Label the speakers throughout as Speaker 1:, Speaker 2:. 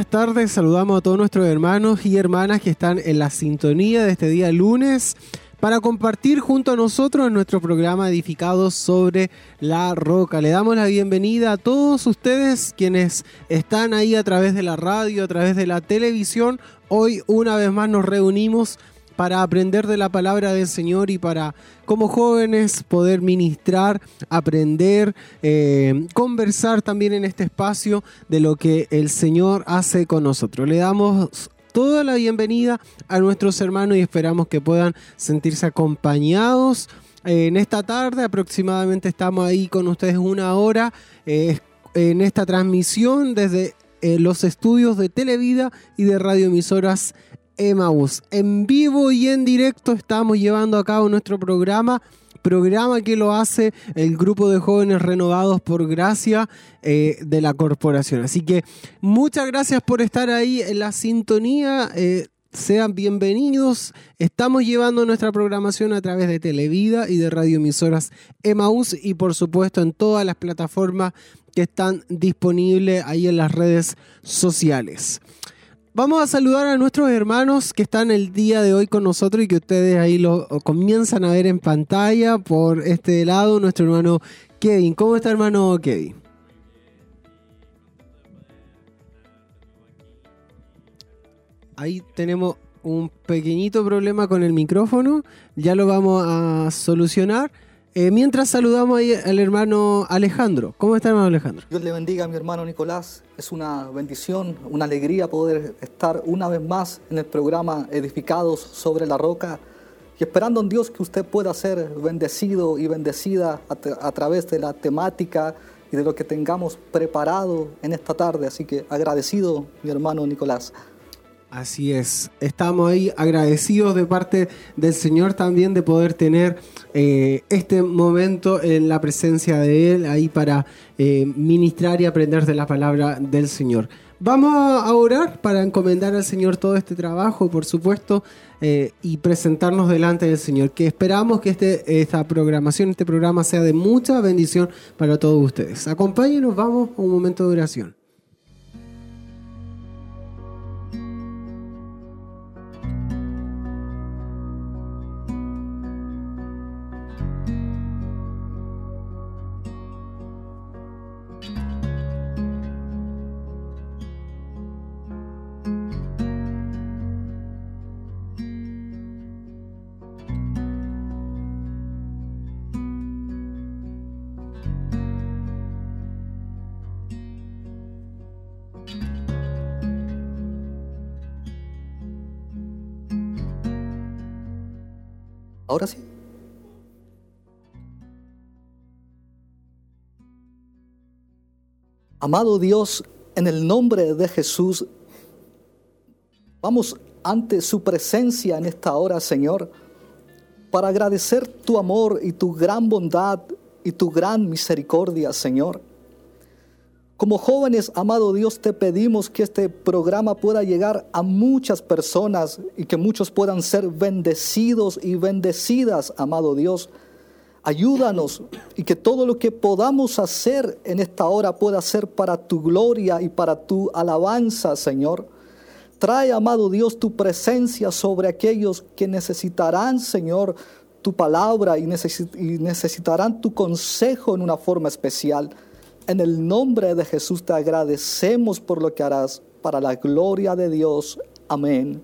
Speaker 1: Buenas tardes, saludamos a todos nuestros hermanos y hermanas que están en la sintonía de este día lunes para compartir junto a nosotros nuestro programa Edificados sobre la Roca. Le damos la bienvenida a todos ustedes quienes están ahí a través de la radio, a través de la televisión. Hoy una vez más nos reunimos para aprender de la palabra del Señor y para, como jóvenes, poder ministrar, aprender, eh, conversar también en este espacio de lo que el Señor hace con nosotros. Le damos toda la bienvenida a nuestros hermanos y esperamos que puedan sentirse acompañados. Eh, en esta tarde aproximadamente estamos ahí con ustedes una hora eh, en esta transmisión desde los estudios de Televida y de radioemisoras Emaús. En vivo y en directo estamos llevando a cabo nuestro programa programa que lo hace el grupo de jóvenes renovados por gracia eh, de la corporación. Así que muchas gracias por estar ahí en la sintonía. Eh, sean bienvenidos. Estamos llevando nuestra programación a través de Televida y de radioemisoras Emaús y por supuesto en todas las plataformas que están disponibles ahí en las redes sociales. Vamos a saludar a nuestros hermanos que están el día de hoy con nosotros y que ustedes ahí lo comienzan a ver en pantalla por este lado, nuestro hermano Kevin. ¿Cómo está hermano Kevin? Ahí tenemos un pequeñito problema con el micrófono, ya lo vamos a solucionar. Eh, mientras saludamos ahí al hermano Alejandro. ¿Cómo está hermano Alejandro?
Speaker 2: Dios le bendiga a mi hermano Nicolás. Es una bendición, una alegría poder estar una vez más en el programa Edificados sobre la Roca y esperando en Dios que usted pueda ser bendecido y bendecida a, a través de la temática y de lo que tengamos preparado en esta tarde. Así que agradecido, mi hermano Nicolás.
Speaker 1: Así es, estamos ahí agradecidos de parte del Señor también de poder tener eh, este momento en la presencia de Él ahí para eh, ministrar y aprender de la palabra del Señor. Vamos a orar para encomendar al Señor todo este trabajo, por supuesto, eh, y presentarnos delante del Señor, que esperamos que este, esta programación, este programa sea de mucha bendición para todos ustedes. Acompáñenos, vamos a un momento de oración.
Speaker 2: Ahora sí. Amado Dios, en el nombre de Jesús, vamos ante su presencia en esta hora, Señor, para agradecer tu amor y tu gran bondad y tu gran misericordia, Señor. Como jóvenes, amado Dios, te pedimos que este programa pueda llegar a muchas personas y que muchos puedan ser bendecidos y bendecidas, amado Dios. Ayúdanos y que todo lo que podamos hacer en esta hora pueda ser para tu gloria y para tu alabanza, Señor. Trae, amado Dios, tu presencia sobre aquellos que necesitarán, Señor, tu palabra y, necesitarán tu consejo en una forma especial. En el nombre de Jesús te agradecemos por lo que harás para la gloria de Dios. Amén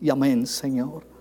Speaker 2: y amén, Señor.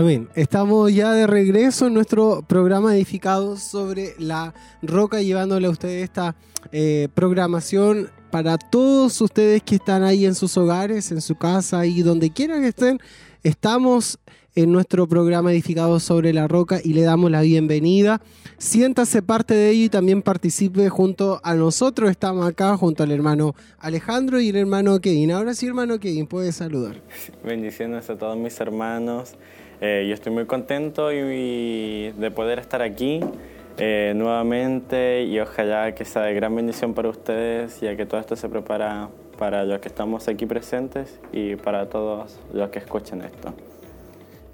Speaker 1: Amén. Estamos ya de regreso en nuestro programa edificado sobre la roca, llevándole a ustedes esta eh, programación para todos ustedes que están ahí en sus hogares, en su casa y donde quiera que estén. Estamos en nuestro programa edificado sobre la roca y le damos la bienvenida. Siéntase parte de ello y también participe junto a nosotros. Estamos acá junto al hermano Alejandro y el hermano Kevin. Ahora sí, hermano Kevin, puede saludar.
Speaker 3: Bendiciones a todos mis hermanos. Eh, yo estoy muy contento y, de poder estar aquí eh, nuevamente y ojalá que sea de gran bendición para ustedes ya que todo esto se prepara para los que estamos aquí presentes y para todos los que escuchen esto.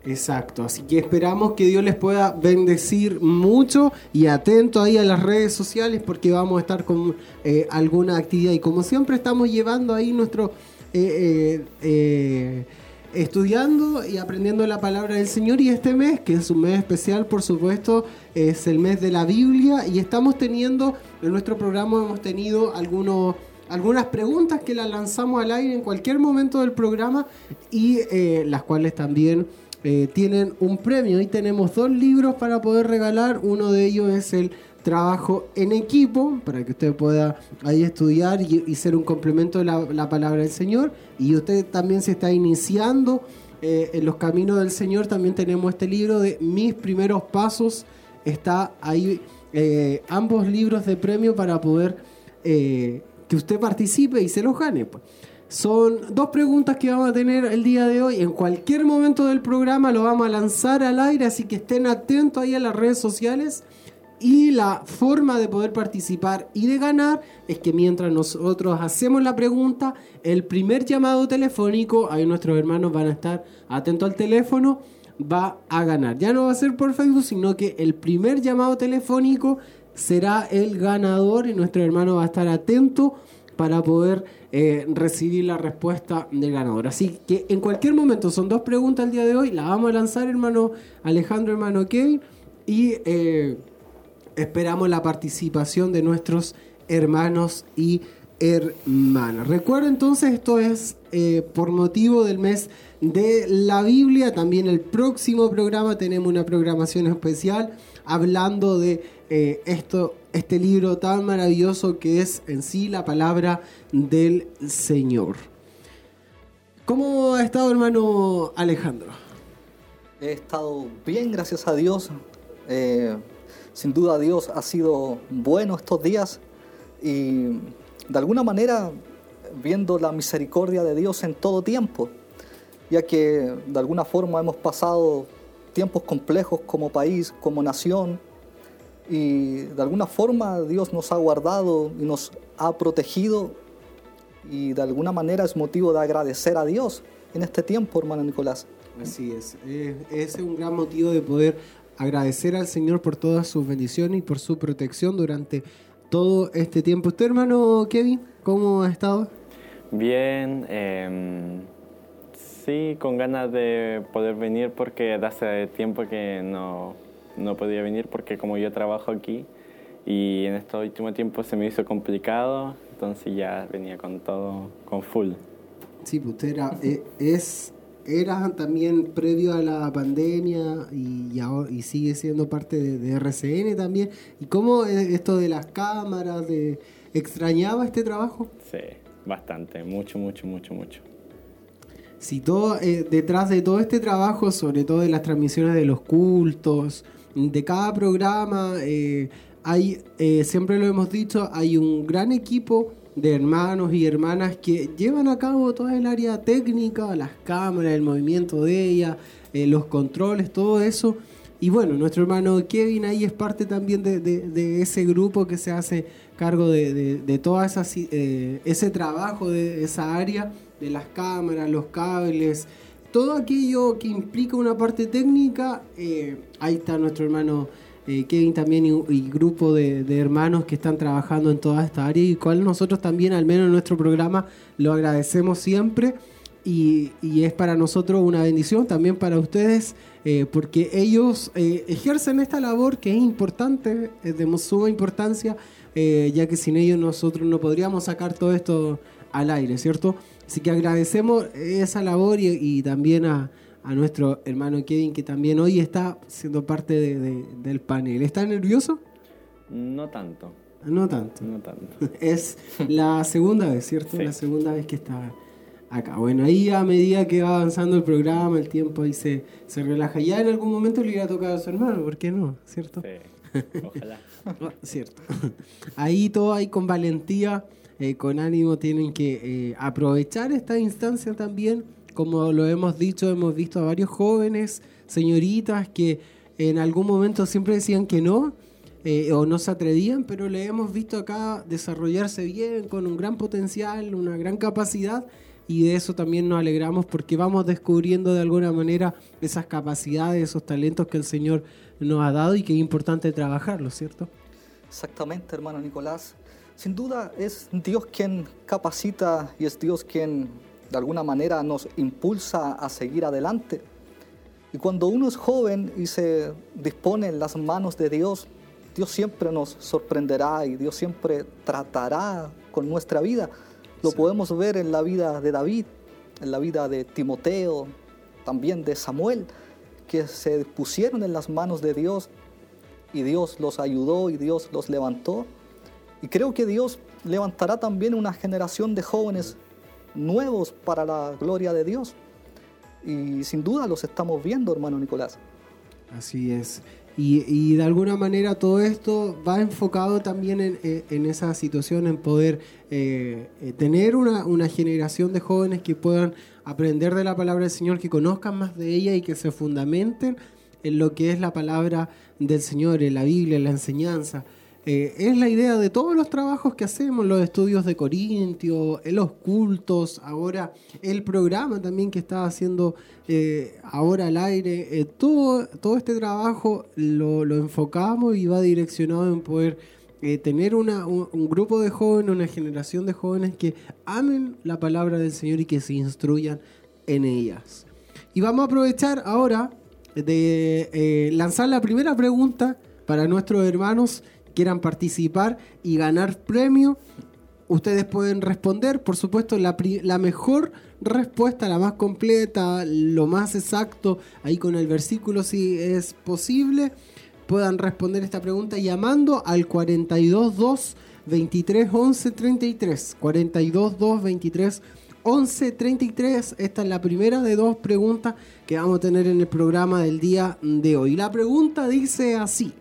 Speaker 1: Exacto, así que esperamos que Dios les pueda bendecir mucho y atento ahí a las redes sociales porque vamos a estar con eh, alguna actividad y como siempre estamos llevando ahí nuestro estudiando y aprendiendo la palabra del Señor y este mes, que es un mes especial, por supuesto, es el mes de la Biblia y estamos teniendo, en nuestro programa hemos tenido algunos, algunas preguntas que las lanzamos al aire en cualquier momento del programa y eh, las cuales también eh, tienen un premio. Hoy tenemos dos libros para poder regalar, uno de ellos es el trabajo en equipo para que usted pueda ahí estudiar y, ser un complemento de la, palabra del Señor. Y usted también se está iniciando eh, en los caminos del Señor. También tenemos este libro de Mis primeros pasos. Está ahí eh, ambos libros de premio para poder eh, que usted participe y se los gane. Pues. Son dos preguntas que vamos a tener el día de hoy. En cualquier momento del programa lo vamos a lanzar al aire, así que estén atentos ahí a las redes sociales y la forma de poder participar y de ganar es que mientras nosotros hacemos la pregunta, el primer llamado telefónico, ahí nuestros hermanos van a estar atentos al teléfono, va a ganar. Ya no va a ser por Facebook, sino que el primer llamado telefónico será el ganador y nuestro hermano va a estar atento para poder eh, recibir la respuesta del ganador. Así que en cualquier momento, son dos preguntas el día de hoy, la vamos a lanzar hermano Alejandro, hermano Kevin, y... Eh, esperamos la participación de nuestros hermanos y hermanas. Recuerda entonces, esto es eh, por motivo del mes de la Biblia. También el próximo programa tenemos una programación especial hablando de eh, esto, este libro tan maravilloso que es en sí la palabra del Señor. ¿Cómo ha estado hermano Alejandro?
Speaker 2: He estado bien, gracias a Dios. Eh, sin duda Dios ha sido bueno estos días y de alguna manera viendo la misericordia de Dios en todo tiempo, ya que de alguna forma hemos pasado tiempos complejos como país, como nación, y de alguna forma Dios nos ha guardado y nos ha protegido y de alguna manera es motivo de agradecer a Dios en este tiempo, hermano Nicolás.
Speaker 1: Así es, es un gran motivo de poder agradecer al Señor por todas sus bendiciones y por su protección durante todo este tiempo. ¿Usted, hermano Kevin, cómo ha estado?
Speaker 3: Bien, em, sí, con ganas de poder venir porque hace tiempo que no, no podía venir porque como yo trabajo aquí y en este último tiempo se me hizo complicado, entonces ya venía con todo, con full.
Speaker 1: Sí, pues usted era, eh, es era también previo a la pandemia y, y sigue siendo parte de, RCN también. ¿Y cómo esto de las cámaras, de, extrañaba este trabajo?
Speaker 3: Sí, bastante, mucho, mucho, mucho, mucho.
Speaker 1: Si todo, eh, detrás de todo este trabajo, sobre todo de las transmisiones de los cultos, de cada programa, eh, hay, eh, siempre lo hemos dicho, hay un gran equipo de hermanos y hermanas que llevan a cabo toda el área técnica, las cámaras, el movimiento de ella, eh, los controles, todo eso. Y bueno, nuestro hermano Kevin ahí es parte también de, ese grupo que se hace cargo de, todo eh, ese trabajo de esa área, de las cámaras, los cables, todo aquello que implica una parte técnica. Eh, ahí está nuestro hermano eh, Kevin también y, grupo de, hermanos que están trabajando en toda esta área y cual nosotros también, al menos en nuestro programa, lo agradecemos siempre y, es para nosotros una bendición, también para ustedes, eh, porque ellos eh, ejercen esta labor que es importante, es de suma importancia, ya que sin ellos nosotros no podríamos sacar todo esto al aire, ¿cierto? Así que agradecemos esa labor y, también a, a nuestro hermano Kevin, que también hoy está siendo parte del panel. ¿Está nervioso?
Speaker 3: No tanto.
Speaker 1: No tanto.
Speaker 3: No tanto.
Speaker 1: Es la segunda vez, ¿cierto? La segunda vez que está acá. Bueno, ahí a medida que va avanzando el programa, el tiempo ahí se, se relaja. Ya en algún momento le irá a tocar a su hermano, ¿por qué no? ¿Cierto?
Speaker 3: Sí, ojalá.
Speaker 1: Ah, cierto. Ahí todo ahí con valentía, eh, con ánimo, tienen que eh, aprovechar esta instancia también. Como lo hemos dicho, hemos visto a varios jóvenes, señoritas, que en algún momento siempre decían que no, eh, o no se atrevían, pero le hemos visto acá desarrollarse bien, con un gran potencial, una gran capacidad, y de eso también nos alegramos porque vamos descubriendo de alguna manera esas capacidades, esos talentos que el Señor nos ha dado y que es importante trabajarlos, ¿cierto?
Speaker 2: Exactamente, hermano Nicolás. Sin duda es Dios quien capacita y es Dios quien de alguna manera nos impulsa a seguir adelante. Y cuando uno es joven y se dispone en las manos de Dios, Dios siempre nos sorprenderá y Dios siempre tratará con nuestra vida. Lo podemos ver en la vida de David, en la vida de Timoteo, también de Samuel, que se pusieron en las manos de Dios y Dios los ayudó y Dios los levantó. Y creo que Dios levantará también una generación de jóvenes nuevos para la gloria de Dios. Y sin duda los estamos viendo, hermano Nicolás.
Speaker 1: Así es. Y, de alguna manera todo esto va enfocado también en, esa situación, en poder eh, eh, tener una, una, generación de jóvenes que puedan aprender de la palabra del Señor, que conozcan más de ella y que se fundamenten en lo que es la palabra del Señor, en la Biblia, en la enseñanza. Eh, es la idea de todos los trabajos que hacemos, los estudios de Corintio, eh, los cultos, ahora el programa también que está haciendo eh, ahora al aire, todo, todo este trabajo lo, enfocamos y va direccionado en poder tener una, un, un, grupo de jóvenes, una generación de jóvenes que amen la palabra del Señor y que se instruyan en ellas. Y vamos a aprovechar ahora de lanzar la primera pregunta para nuestros hermanos quieran participar y ganar premio, ustedes pueden responder. Por supuesto, la, mejor respuesta, la más completa, lo más exacto, ahí con el versículo si es posible, puedan responder esta pregunta llamando al 422 23 11 33. 422 23 11 33. Esta es la primera de dos preguntas que vamos a tener en el programa del día de hoy. La pregunta dice así.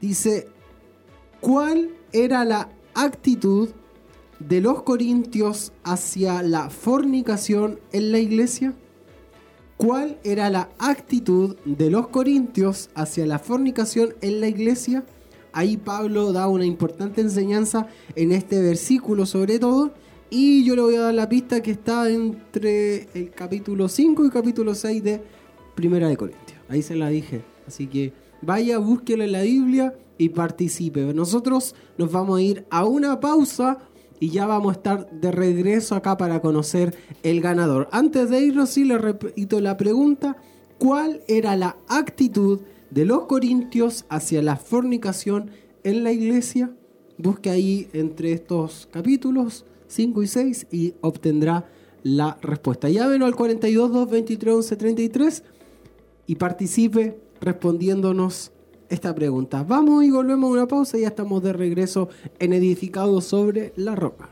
Speaker 1: Dice, ¿Cuál era la actitud de los corintios hacia la fornicación en la iglesia? ¿Cuál era la actitud de los corintios hacia la fornicación en la iglesia? Ahí Pablo da una importante enseñanza en este versículo sobre todo. Y yo le voy a dar la pista que está entre el capítulo 5 y capítulo 6 de Primera de Corintios. Ahí se la dije. Así que vaya, búsquela en la Biblia y participe. Nosotros nos vamos a ir a una pausa y ya vamos a estar de regreso acá para conocer el ganador. Antes de irnos, sí le repito la pregunta, ¿cuál era la actitud de los corintios hacia la fornicación en la iglesia? Busque ahí entre estos capítulos 5 y 6 y obtendrá la respuesta. Llámenos al 42 223 11 33 y participe respondiéndonos esta pregunta. Vamos y volvemos a una pausa y ya estamos de regreso en Edificado sobre la Roca.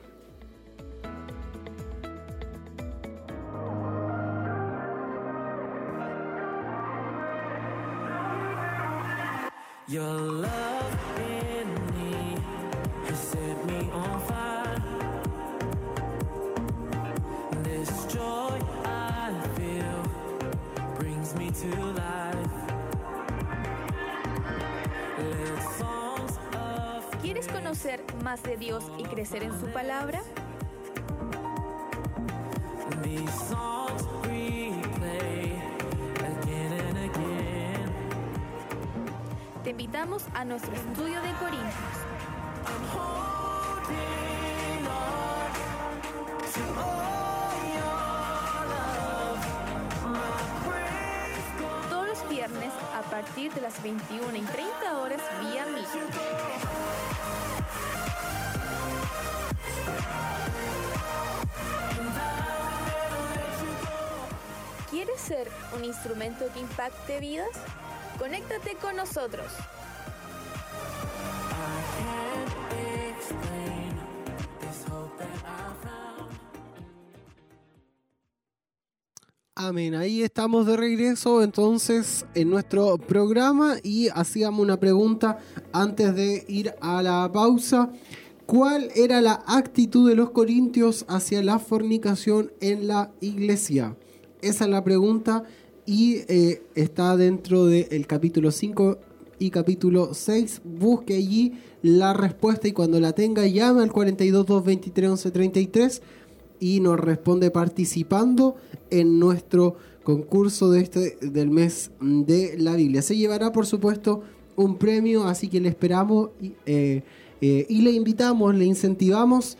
Speaker 4: Más de Dios y crecer en su palabra? Te invitamos a nuestro estudio de Corintios. Todos los viernes a partir de las 21 y 30 vía mí. ser un instrumento que impacte vidas? Conéctate con nosotros.
Speaker 1: Amén. Ahí estamos de regreso entonces en nuestro programa y hacíamos una pregunta antes de ir a la pausa. ¿Cuál era la actitud de los corintios hacia la fornicación en la iglesia? Esa es la pregunta y eh, está dentro del capítulo 5 y capítulo 6. Busque allí la respuesta y cuando la tenga llame al 42 223 11 33 y nos responde participando en nuestro concurso de este, del mes de la Biblia. Se llevará, por supuesto, un premio, así que le esperamos y, eh, eh, le invitamos, le incentivamos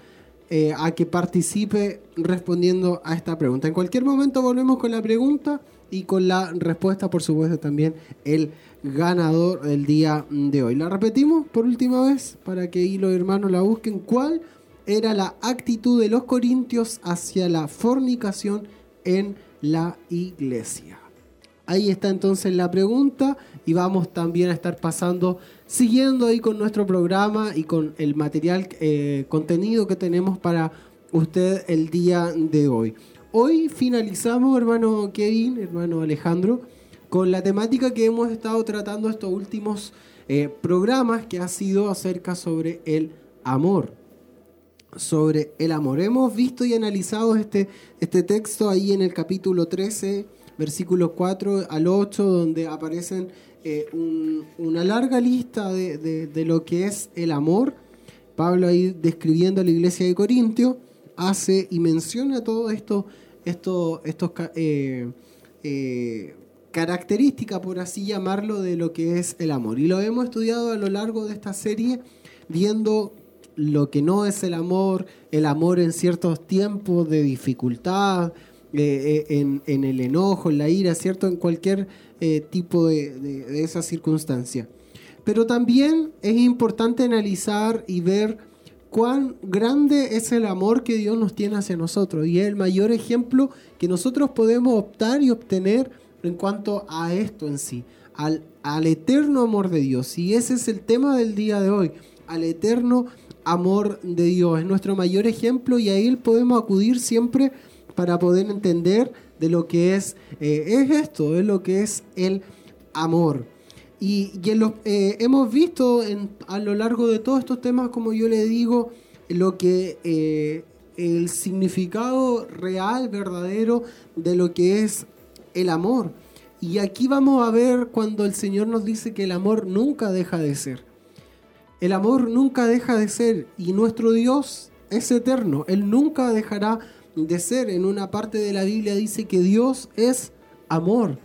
Speaker 1: eh, a que participe respondiendo a esta pregunta. En cualquier momento volvemos con la pregunta y con la respuesta, por supuesto, también el ganador del día de hoy. La repetimos por última vez para que los hermanos la busquen. ¿Cuál? Era la actitud de los corintios hacia la fornicación en la iglesia. Ahí está entonces la pregunta y vamos también a estar pasando, siguiendo ahí con nuestro programa y con el material, eh, contenido que tenemos para usted el día de hoy. Hoy finalizamos, hermano Kevin, hermano Alejandro, con la temática que hemos estado tratando estos últimos eh, programas, que ha sido acerca sobre el amor sobre el amor. Hemos visto y analizado este, este texto ahí en el capítulo 13, versículos 4 al 8, donde aparecen eh, una larga lista de, lo que es el amor. Pablo ahí describiendo a la iglesia de Corintio, hace y menciona todo esto, esto estos eh, eh, características, por así llamarlo, de lo que es el amor. Y lo hemos estudiado a lo largo de esta serie, viendo lo que no es el amor, el amor en ciertos tiempos de dificultad, eh, eh, en, el enojo, en la ira, ¿cierto? En cualquier eh, tipo de, de, esa circunstancia. Pero también es importante analizar y ver cuán grande es el amor que Dios nos tiene hacia nosotros. Y es el mayor ejemplo que nosotros podemos optar y obtener en cuanto a esto en sí, al, al eterno amor de Dios. Y ese es el tema del día de hoy, al eterno amor de Dios. Es nuestro mayor ejemplo y a Él podemos acudir siempre para poder entender de lo que es, eh, es esto, es lo que es el amor. Y, eh, hemos visto a lo largo de todos estos temas, como yo le digo, lo que eh, el significado real, verdadero de lo que es el amor. Y aquí vamos a ver cuando el Señor nos dice que el amor nunca deja de ser. El amor nunca deja de ser y nuestro Dios es eterno. Él nunca dejará de ser. En una parte de la Biblia dice que Dios es amor.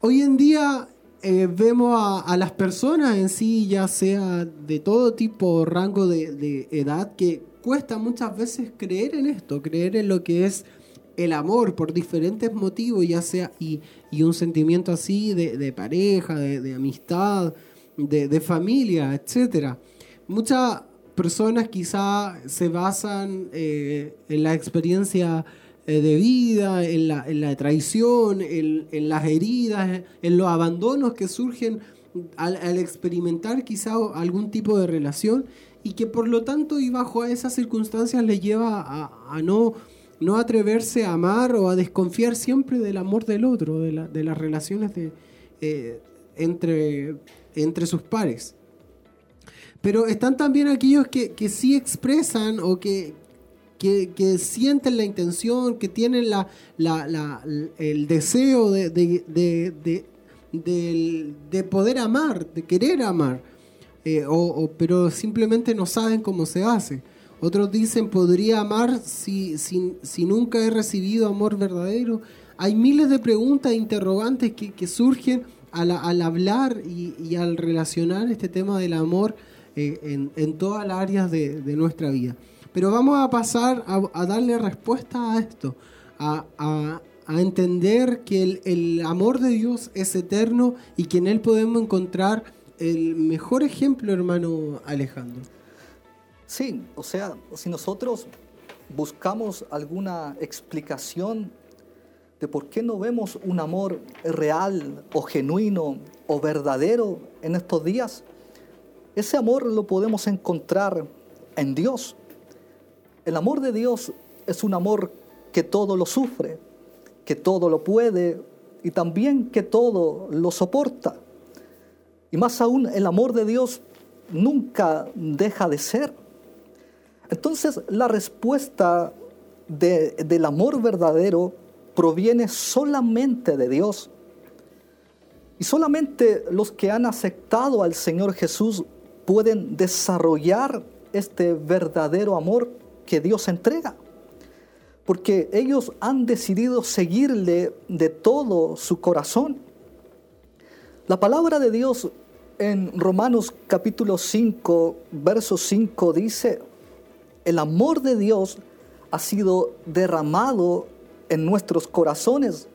Speaker 1: Hoy en día eh, vemos a, las personas en sí, ya sea de todo tipo, rango de, edad, que cuesta muchas veces creer en esto, creer en lo que es el amor por diferentes motivos, ya sea y, un sentimiento así de, pareja, de amistad, de, familia, etc. Muchas personas quizá se basan eh, en la experiencia eh, de vida, en la, en la traición, en, las heridas, en los abandonos que surgen al, experimentar quizá algún tipo de relación y que por lo tanto y bajo esas circunstancias le lleva a, no, no atreverse a amar o a desconfiar siempre del amor del otro, de, las relaciones de, eh, entre entre sus pares. Pero están también aquellos que, que sí expresan o que, que, sienten la intención, que tienen la, la, el deseo de, de, de, poder amar, de querer amar, eh, o, pero simplemente no saben cómo se hace. Otros dicen, podría amar si, si, si nunca he recibido amor verdadero. Hay miles de preguntas e interrogantes que, que surgen al, hablar y, al relacionar este tema del amor eh, en, todas las áreas de, nuestra vida. Pero vamos a pasar a, darle respuesta a esto, a, entender que el, amor de Dios es eterno y que en Él podemos encontrar el mejor ejemplo, hermano Alejandro.
Speaker 2: Sí, o sea, si nosotros buscamos alguna explicación de por qué no vemos un amor real o genuino o verdadero en estos días. Ese amor lo podemos encontrar en Dios. El amor de Dios es un amor que todo lo sufre, que todo lo puede y también que todo lo soporta. Y más aún, el amor de Dios nunca deja de ser. Entonces, la respuesta del amor verdadero proviene solamente de Dios. Y solamente los que han aceptado al Señor Jesús pueden desarrollar este verdadero amor que Dios entrega. Porque ellos han decidido seguirle de todo su corazón. La palabra de Dios en Romanos capítulo 5, verso 5 dice, el amor de Dios ha sido derramado en nuestros corazones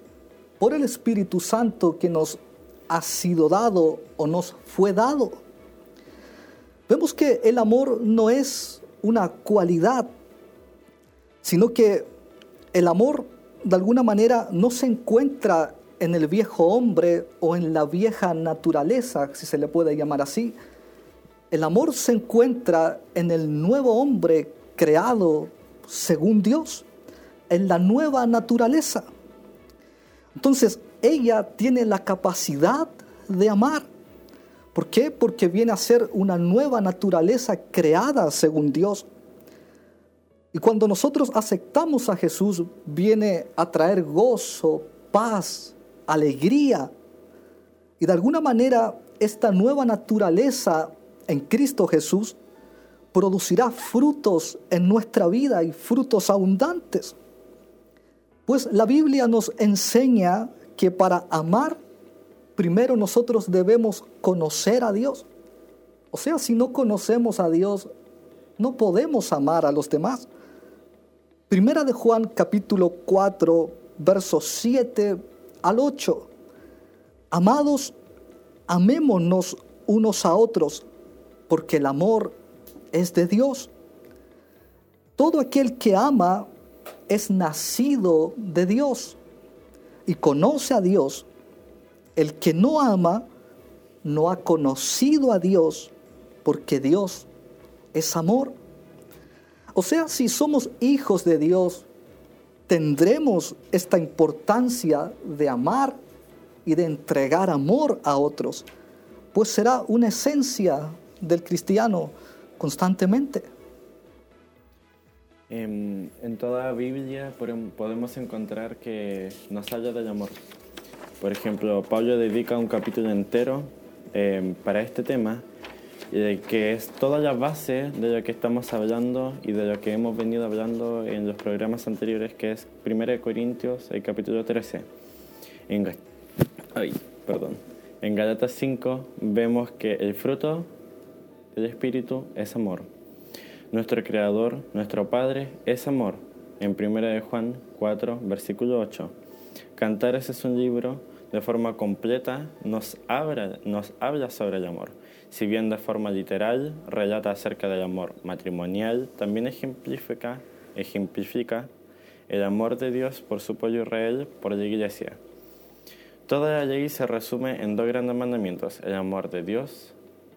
Speaker 2: por el Espíritu Santo que nos ha sido dado o nos fue dado. Vemos que el amor no es una cualidad, sino que el amor de alguna manera no se encuentra en el viejo hombre o en la vieja naturaleza, si se le puede llamar así. El amor se encuentra en el nuevo hombre creado según Dios en la nueva naturaleza. Entonces, ella tiene la capacidad de amar. ¿Por qué? Porque viene a ser una nueva naturaleza creada según Dios. Y cuando nosotros aceptamos a Jesús, viene a traer gozo, paz, alegría. Y de alguna manera, esta nueva naturaleza en Cristo Jesús producirá frutos en nuestra vida y frutos abundantes. Pues la Biblia nos enseña que para amar, primero nosotros debemos conocer a Dios. O sea, si no conocemos a Dios, no podemos amar a los demás. Primera de Juan capítulo 4, versos 7 al 8. Amados, amémonos unos a otros, porque el amor es de Dios. Todo aquel que ama es nacido de Dios y conoce a Dios. El que no ama no ha conocido a Dios porque Dios es amor. O sea, si somos hijos de Dios, tendremos esta importancia de amar y de entregar amor a otros, pues será una esencia del cristiano constantemente.
Speaker 3: En, toda la Biblia podemos encontrar que nos habla del amor. Por ejemplo, Pablo dedica un capítulo entero em, para este tema, que es toda la base de lo que estamos hablando y de lo que hemos venido hablando en los programas anteriores, que es 1 Corintios, el capítulo 13. En, ay, perdón. en Galatas 5 vemos que el fruto del Espíritu es amor nuestro Creador, nuestro Padre, es amor. En 1 Juan 4, versículo 8. Cantares es un libro de forma completa, nos habla, nos habla sobre el amor. Si bien de forma literal relata acerca del amor matrimonial, también ejemplifica, ejemplifica el amor de Dios por su pueblo Israel, por la iglesia. Toda la ley se resume en dos grandes mandamientos, el amor de Dios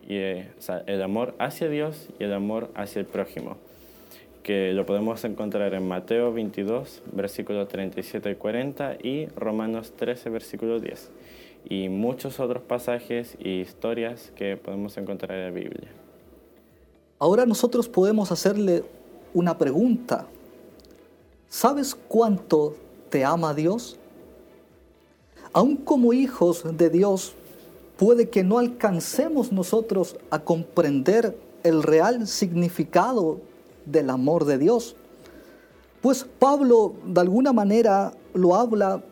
Speaker 3: y eh, el amor hacia Dios y el amor hacia el prójimo, que lo podemos encontrar en Mateo 22, versículos 37 y 40 y Romanos 13, versículo 10, y muchos otros pasajes y historias que podemos encontrar en la Biblia.
Speaker 2: Ahora nosotros podemos hacerle una pregunta. ¿Sabes cuánto te ama Dios? Aún como hijos de Dios, puede que no alcancemos nosotros a comprender el real significado del amor de Dios. Pues Pablo de alguna manera lo habla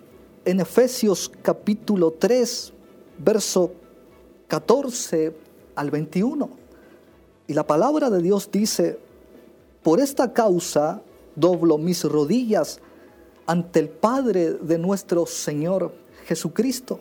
Speaker 2: en Efesios capítulo 3, verso 14 al 21. Y la palabra de Dios dice, por esta causa doblo mis rodillas ante el Padre de nuestro Señor Jesucristo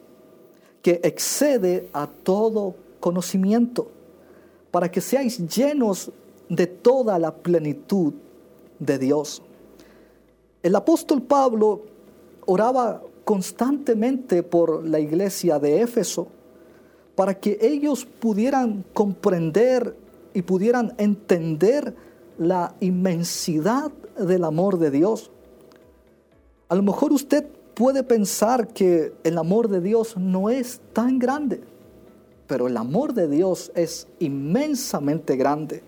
Speaker 2: que excede a todo conocimiento, para que seáis llenos de toda la plenitud de Dios. El apóstol Pablo oraba constantemente por la iglesia de Éfeso para que ellos pudieran comprender y pudieran entender la inmensidad del amor de Dios. A lo mejor usted puede pensar que el amor de Dios no es tan grande, pero el amor de Dios es inmensamente grande.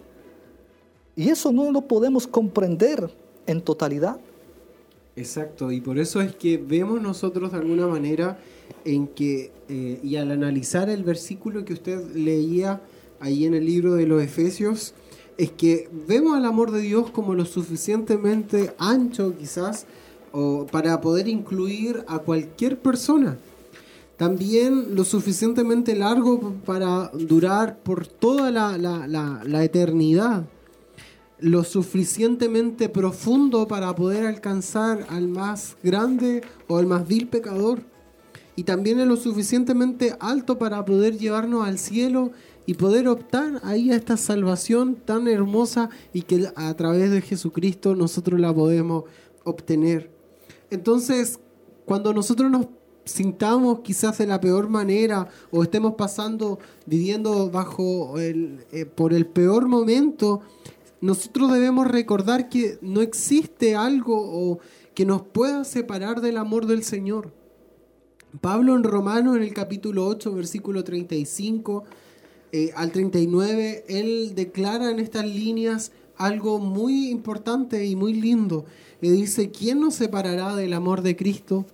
Speaker 2: Y eso no lo podemos comprender en totalidad.
Speaker 1: Exacto, y por eso es que vemos nosotros de alguna manera en que, eh, y al analizar el versículo que usted leía ahí en el libro de los Efesios, es que vemos al amor de Dios como lo suficientemente ancho quizás o para poder incluir a cualquier persona. También lo suficientemente largo para durar por toda la, la eternidad lo suficientemente profundo para poder alcanzar al más grande o al más vil pecador. Y también es lo suficientemente alto para poder llevarnos al cielo y poder optar ahí a esta salvación tan hermosa y que a través de Jesucristo nosotros la podemos obtener. Entonces, cuando nosotros nos sintamos quizás de la peor manera o estemos pasando, viviendo bajo el, eh, por el peor momento, nosotros debemos recordar que no existe algo que nos pueda separar del amor del Señor. Pablo en Romanos, en el capítulo 8, versículo 35 eh, al 39, él declara en estas líneas algo muy importante y muy lindo. Le dice, ¿quién nos separará del amor de Cristo?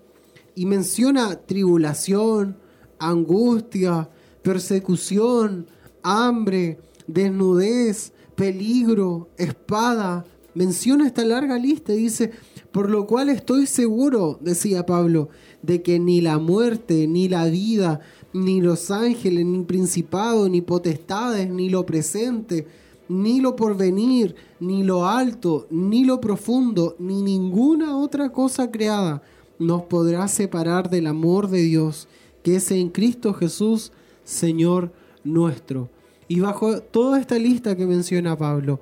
Speaker 1: Y menciona tribulación, angustia, persecución, hambre, desnudez, peligro, espada. Menciona esta larga lista y dice, por lo cual estoy seguro, decía Pablo, de que ni la muerte, ni la vida, ni los ángeles, ni principado, ni potestades, ni lo presente, ni lo porvenir, ni lo alto, ni lo profundo, ni ninguna otra cosa creada nos podrá separar del amor de Dios, que es en Cristo Jesús, Señor nuestro. Y bajo toda esta lista que menciona Pablo,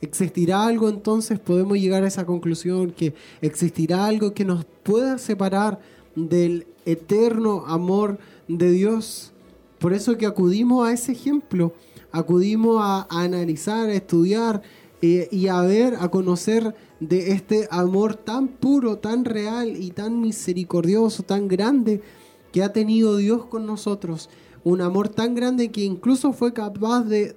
Speaker 1: ¿existirá algo entonces? Podemos llegar a esa conclusión que existirá algo que nos pueda separar del eterno amor de Dios. Por eso que acudimos a ese ejemplo, acudimos a, analizar, a estudiar eh, y a ver, a conocer de este amor tan puro, tan real y tan misericordioso, tan grande que ha tenido Dios con nosotros. Un amor tan grande que incluso fue capaz de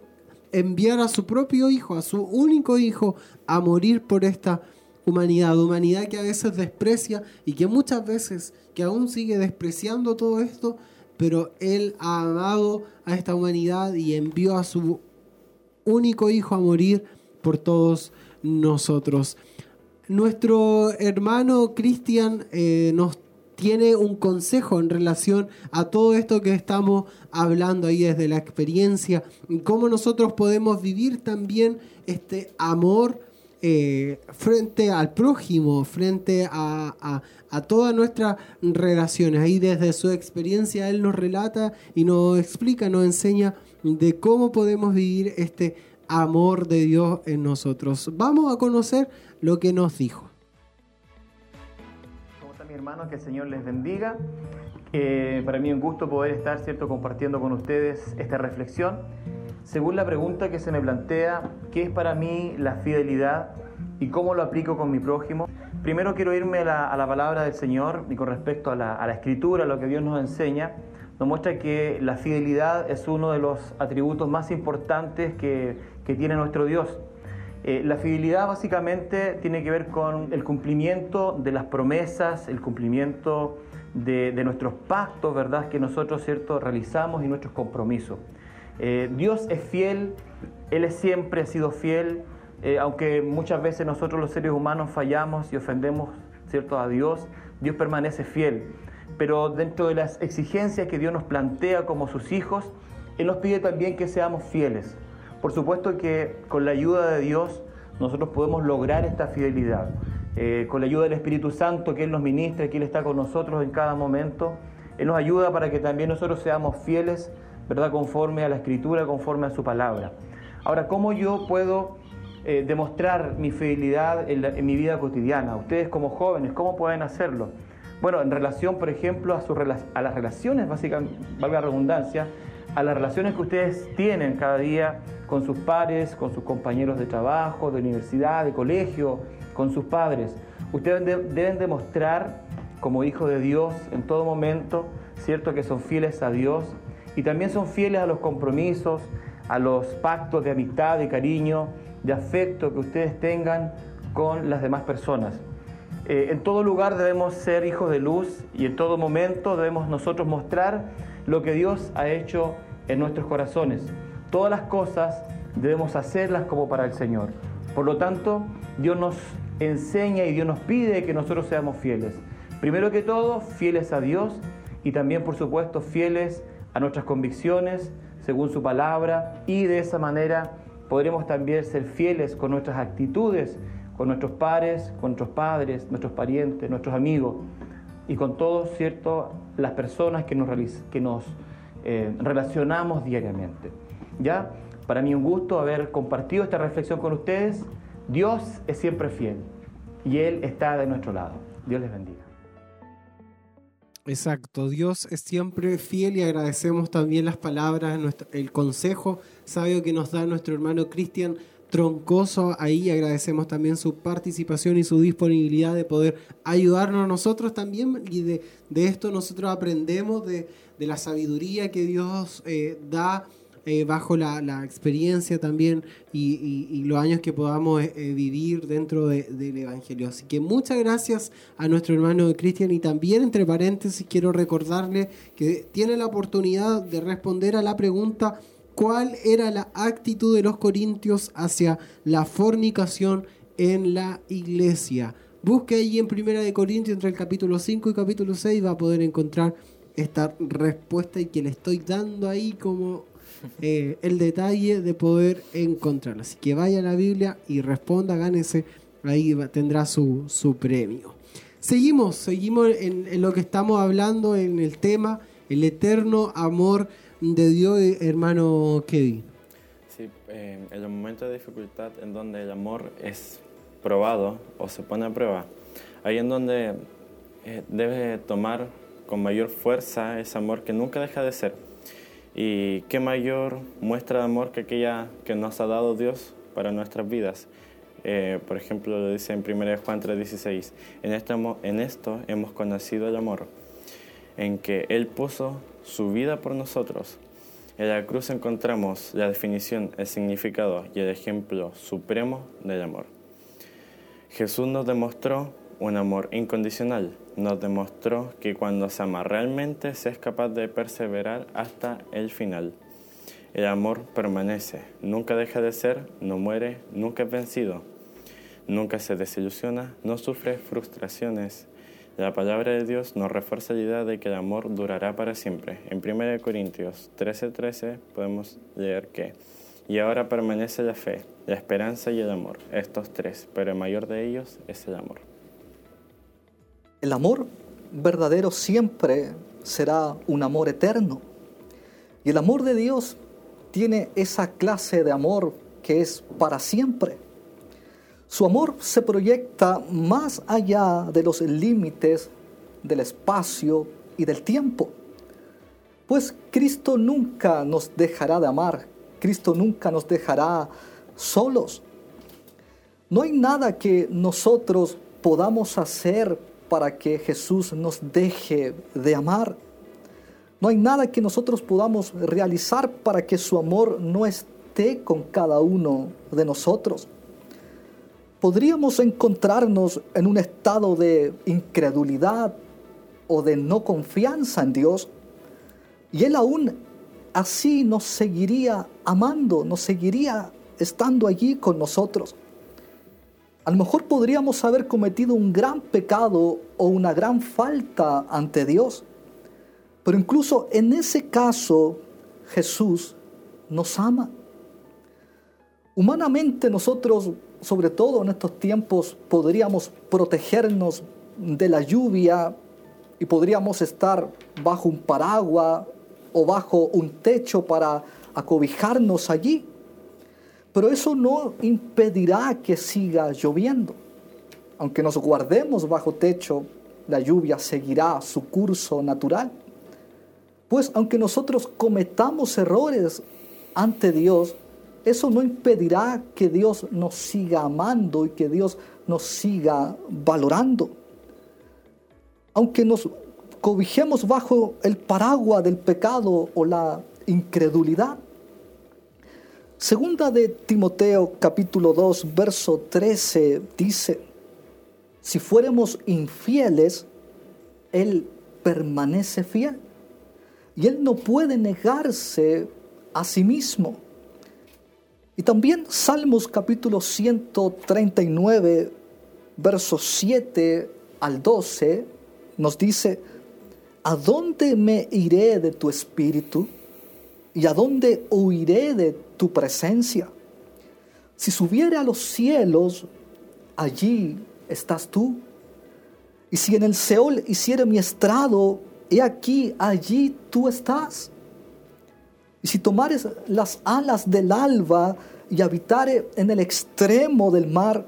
Speaker 1: enviar a su propio hijo, a su único hijo, a morir por esta humanidad, humanidad que a veces desprecia y que muchas veces, que aún sigue despreciando todo esto, pero Él ha amado a esta humanidad y envió a su único hijo a morir por todos nosotros. Nuestro hermano Cristian eh, nos tiene un consejo en relación a todo esto que estamos hablando ahí desde la experiencia, cómo nosotros podemos vivir también este amor eh, frente al prójimo, frente a, todas nuestras relaciones. Ahí desde su experiencia él nos relata y nos explica, nos enseña de cómo podemos vivir este amor de Dios en nosotros. Vamos a conocer lo que nos dijo
Speaker 5: hermanos, que el Señor les bendiga. Eh, para mí es un gusto poder estar ¿cierto? compartiendo con ustedes esta reflexión. Según la pregunta que se me plantea, ¿qué es para mí la fidelidad y cómo lo aplico con mi prójimo? Primero quiero irme a la, palabra del Señor y con respecto a la, escritura, lo que Dios nos enseña, nos muestra que la fidelidad es uno de los atributos más importantes que, que tiene nuestro Dios. Eh, la fidelidad básicamente tiene que ver con el cumplimiento de las promesas, el cumplimiento de, nuestros pactos, ¿verdad?, que nosotros, ¿cierto?, realizamos y nuestros compromisos. Eh, Dios es fiel, Él siempre ha sido fiel, eh, aunque muchas veces nosotros los seres humanos fallamos y ofendemos, ¿cierto?, a Dios, Dios permanece fiel. pero dentro de las exigencias que Dios nos plantea como sus hijos, Él nos pide también que seamos fieles. Por supuesto que con la ayuda de Dios nosotros podemos lograr esta fidelidad. Eh, con la ayuda del Espíritu Santo, que Él nos ministra, que Él está con nosotros en cada momento, Él nos ayuda para que también nosotros seamos fieles, ¿verdad? Conforme a la Escritura, conforme a su palabra. Ahora, ¿cómo yo puedo eh, demostrar mi fidelidad en, mi vida cotidiana? Ustedes como jóvenes, ¿cómo pueden hacerlo? Bueno, en relación, por ejemplo, a, su, a las relaciones, básicamente, valga la redundancia, a las relaciones que ustedes tienen cada día con sus pares, con sus compañeros de trabajo, de universidad, de colegio, con sus padres. Ustedes deben demostrar como hijos de Dios en todo momento, ¿cierto? Que son fieles a Dios y también son fieles a los compromisos, a los pactos de amistad, de cariño, de afecto que ustedes tengan con las demás personas. Eh, en todo lugar debemos ser hijos de luz y en todo momento debemos nosotros mostrar lo que Dios ha hecho en nuestros corazones. Todas las cosas debemos hacerlas como para el Señor. Por lo tanto, Dios nos enseña y Dios nos pide que nosotros seamos fieles. Primero que todo, fieles a Dios y también, por supuesto, fieles a nuestras convicciones según su palabra y de esa manera podremos también ser fieles con nuestras actitudes, con nuestros pares, con nuestros padres, nuestros parientes, nuestros amigos y con todos, ¿cierto?, las personas que nos, que nos eh, relacionamos diariamente. ¿Ya? Para mí un gusto haber compartido esta reflexión con ustedes. Dios es siempre fiel y Él está de nuestro lado. Dios les bendiga.
Speaker 1: Exacto, Dios es siempre fiel y agradecemos también las palabras, el consejo sabio que nos da nuestro hermano Cristian Troncoso. Ahí agradecemos también su participación y su disponibilidad de poder ayudarnos nosotros también y de, esto nosotros aprendemos de, la sabiduría que Dios eh, da eh, bajo la, experiencia también y, los años que podamos eh, vivir dentro del Evangelio. Así que muchas gracias a nuestro hermano Cristian y también entre paréntesis quiero recordarle que tiene la oportunidad de responder a la pregunta cuál era la actitud de los corintios hacia la fornicación en la iglesia. Busque ahí en Primera de Corintios entre el capítulo 5 y capítulo 6 va a poder encontrar esta respuesta y que le estoy dando ahí como eh, el detalle de poder encontrarla. Así que vaya a la Biblia y responda, gánese, ahí tendrá su, su premio. Seguimos, seguimos en, lo que estamos hablando, en el tema, el eterno amor de Dios, hermano Kevin.
Speaker 3: Sí, eh, en los momentos de dificultad en donde el amor es probado o se pone a prueba, ahí en donde eh, debe tomar con mayor fuerza ese amor que nunca deja de ser y qué mayor muestra de amor que aquella que nos ha dado Dios para nuestras vidas. Eh, por ejemplo, lo dice en 1 Juan 3:16, en en esto hemos conocido el amor, en que Él puso su vida por nosotros. En la cruz encontramos la definición, el significado y el ejemplo supremo del amor. Jesús nos demostró un amor incondicional. Nos demostró que cuando se ama realmente se es capaz de perseverar hasta el final. El amor permanece, nunca deja de ser, no muere, nunca es vencido, nunca se desilusiona, no sufre frustraciones. La palabra de Dios nos refuerza la idea de que el amor durará para siempre. En 1 Corintios 13:13 13 podemos leer que, y ahora permanece la fe, la esperanza y el amor, estos tres, pero el mayor de ellos es el amor.
Speaker 2: El amor verdadero siempre será un amor eterno. Y el amor de Dios tiene esa clase de amor que es para siempre. Su amor se proyecta más allá de los límites del espacio y del tiempo. Pues Cristo nunca nos dejará de amar, Cristo nunca nos dejará solos. No hay nada que nosotros podamos hacer para que Jesús nos deje de amar. No hay nada que nosotros podamos realizar para que su amor no esté con cada uno de nosotros. Podríamos encontrarnos en un estado de incredulidad o de no confianza en Dios y Él aún así nos seguiría amando, nos seguiría estando allí con nosotros. A lo mejor podríamos haber cometido un gran pecado o una gran falta ante Dios. Pero incluso en ese caso Jesús nos ama. Humanamente nosotros, sobre todo en estos tiempos, podríamos protegernos de la lluvia y podríamos estar bajo un paraguas o bajo un techo para acobijarnos allí. Pero eso no impedirá que siga lloviendo. Aunque nos guardemos bajo techo, la lluvia seguirá su curso natural. Pues aunque nosotros cometamos errores ante Dios, eso no impedirá que Dios nos siga amando y que Dios nos siga valorando. Aunque nos cobijemos bajo el paraguas del pecado o la incredulidad. Segunda de Timoteo capítulo 2, verso 13 dice, si fuéramos infieles, Él permanece fiel y Él no puede negarse a sí mismo. Y también Salmos capítulo 139, versos 7 al 12, nos dice, ¿a dónde me iré de tu espíritu? ¿Y a dónde huiré de tu presencia? Si subiere a los cielos, allí estás tú. Y si en el Seol hiciera mi estrado, he aquí, allí tú estás. Y si tomares las alas del alba y habitare en el extremo del mar,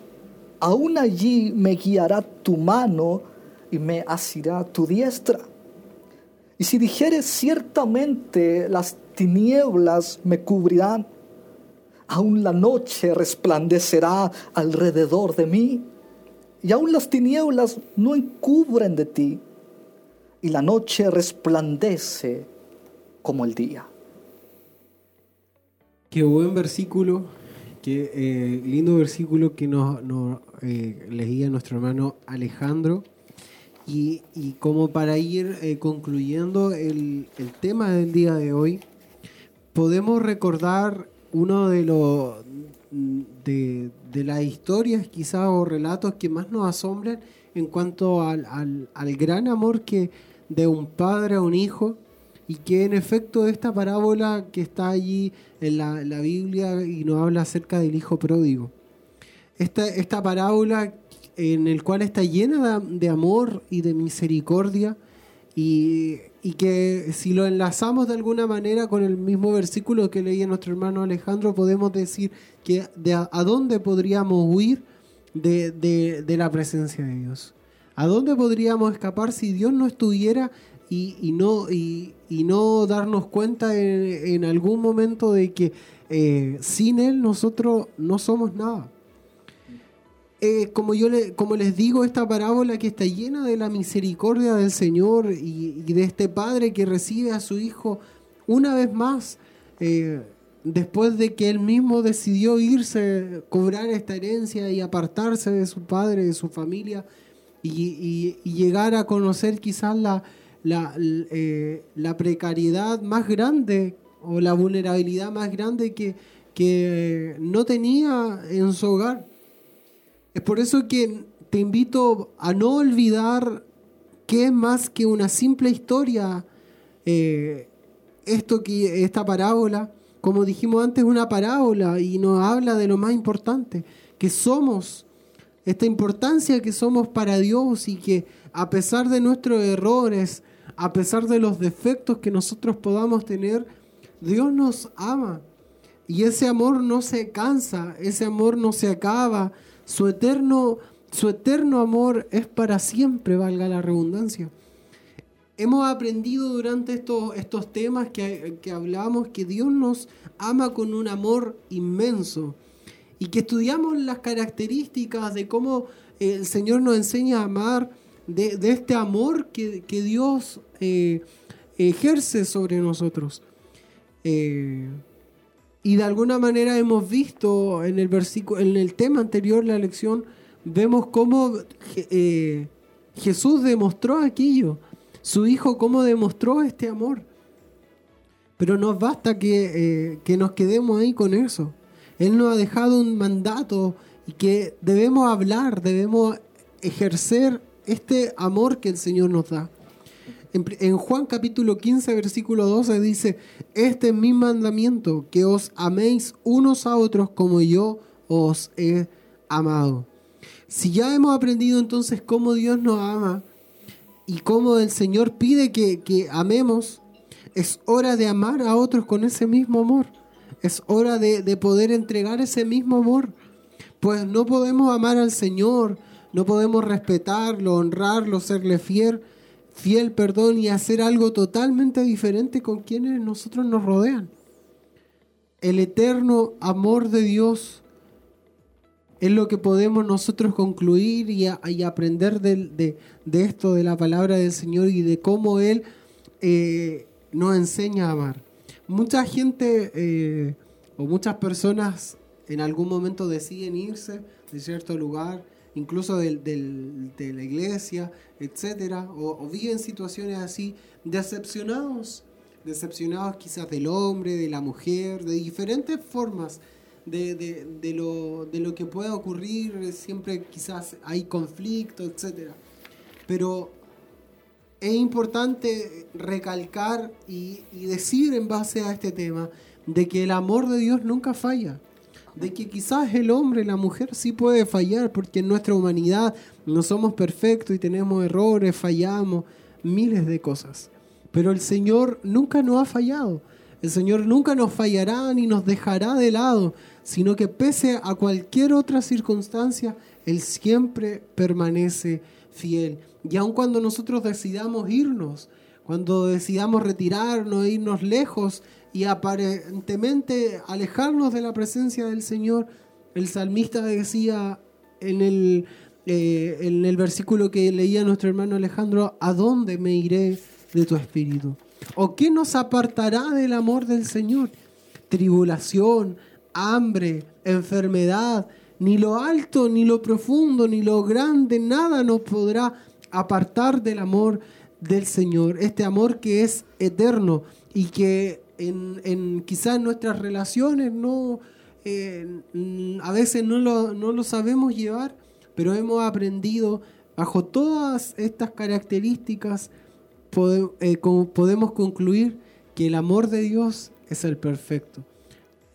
Speaker 2: aún allí me guiará tu mano y me asirá tu diestra. Y si dijeres ciertamente las tinieblas me cubrirán, aún la noche resplandecerá alrededor de mí, y aún las tinieblas no encubren de ti y la noche resplandece como el día.
Speaker 1: Qué buen versículo, qué eh, lindo versículo que nos, eh, leía nuestro hermano Alejandro. Y, como para ir eh, concluyendo el, tema del día de hoy, podemos recordar uno de los las historias quizás o relatos que más nos asombran en cuanto al, gran amor que, de un padre a un hijo y que en efecto esta parábola que está allí en la, Biblia y nos habla acerca del hijo pródigo. Esta parábola en el cual está llena de, amor y de misericordia y, y, que si lo enlazamos de alguna manera con el mismo versículo que leía nuestro hermano Alejandro, podemos decir que de a, dónde podríamos huir de, de, la presencia de Dios. ¿A dónde podríamos escapar si Dios no estuviera y, no, y, no darnos cuenta en, algún momento de que eh, sin Él nosotros no somos nada? Eh, como, yo le, como les digo, esta parábola que está llena de la misericordia del Señor y, de este Padre que recibe a su Hijo una vez más, eh, después de que Él mismo decidió irse, cobrar esta herencia y apartarse de su Padre, de su familia, y, llegar a conocer quizás la, eh, la, precariedad más grande o la vulnerabilidad más grande que, que no tenía en su hogar. Es por eso que te invito a no olvidar que es más que una simple historia eh, esto que esta parábola, como dijimos antes, es una parábola y nos habla de lo más importante, que somos esta importancia que somos para Dios y que a pesar de nuestros errores, a pesar de los defectos que nosotros podamos tener, Dios nos ama. Y ese amor no se cansa, ese amor no se acaba. Su eterno, su eterno amor es para siempre, valga la redundancia. Hemos aprendido durante estos, estos temas que, hablamos que Dios nos ama con un amor inmenso y que estudiamos las características de cómo el Señor nos enseña a amar, de, este amor que, Dios eh, ejerce sobre nosotros. Eh, y de alguna manera hemos visto en el versículo, en el tema anterior, la lección, vemos cómo eh, Jesús demostró aquello, su Hijo cómo demostró este amor. Pero nos basta que, que nos quedemos ahí con eso. Él nos ha dejado un mandato y que debemos hablar, debemos ejercer este amor que el Señor nos da. En, Juan capítulo 15, versículo 12 dice, este es mi mandamiento, que os améis unos a otros como yo os he amado. Si ya hemos aprendido entonces cómo Dios nos ama y cómo el Señor pide que, que amemos, es hora de amar a otros con ese mismo amor. Es hora de, de poder entregar ese mismo amor. Pues no podemos amar al Señor, no podemos respetarlo, honrarlo, serle fiel, fiel, perdón, y hacer algo totalmente diferente con quienes nosotros nos rodean. El eterno amor de Dios es lo que podemos nosotros concluir y, a- y aprender del- de, de esto, de la palabra del Señor y de cómo Él eh, nos enseña a amar. Mucha gente eh, o muchas personas en algún momento deciden irse de cierto lugar, incluso del- de la iglesia, etcétera, o, o viven situaciones así, decepcionados, decepcionados quizás del hombre, de la mujer, de diferentes formas de, de- de lo, de lo que pueda ocurrir, siempre quizás hay conflicto, etcétera. Pero es importante recalcar y, y decir en base a este tema de que el amor de Dios nunca falla. De que quizás el hombre, la mujer sí puede fallar porque en nuestra humanidad no somos perfectos y tenemos errores, fallamos, miles de cosas. Pero el Señor nunca nos ha fallado. El Señor nunca nos fallará ni nos dejará de lado, sino que pese a cualquier otra circunstancia, Él siempre permanece fiel. Y aun cuando nosotros decidamos irnos, cuando decidamos retirarnos, irnos lejos y aparentemente alejarnos de la presencia del Señor, el salmista decía en el, eh, en el versículo que leía nuestro hermano Alejandro, ¿a dónde me iré de tu espíritu? ¿O qué nos apartará del amor del Señor? Tribulación, hambre, enfermedad, ni lo alto, ni lo profundo, ni lo grande, nada nos podrá apartar del amor del Señor. Este amor que es eterno y que en, quizás nuestras relaciones no, eh, a veces no lo, no lo sabemos llevar, pero hemos aprendido bajo todas estas características eh, podemos concluir que el amor de Dios es el perfecto.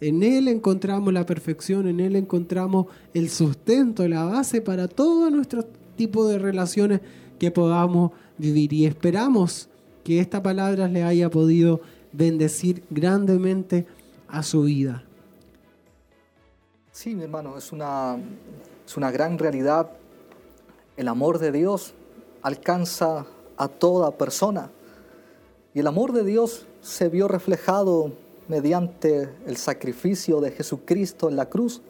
Speaker 1: En Él encontramos la perfección, en Él encontramos el sustento, la base para todo nuestro tipo de relaciones que podamos vivir. Y esperamos que esta palabra le haya podido bendecir grandemente a su vida.
Speaker 2: Sí, mi hermano, es una, es una gran realidad. El amor de Dios alcanza a toda persona. Y el amor de Dios se vio reflejado mediante el sacrificio de Jesucristo en la cruz.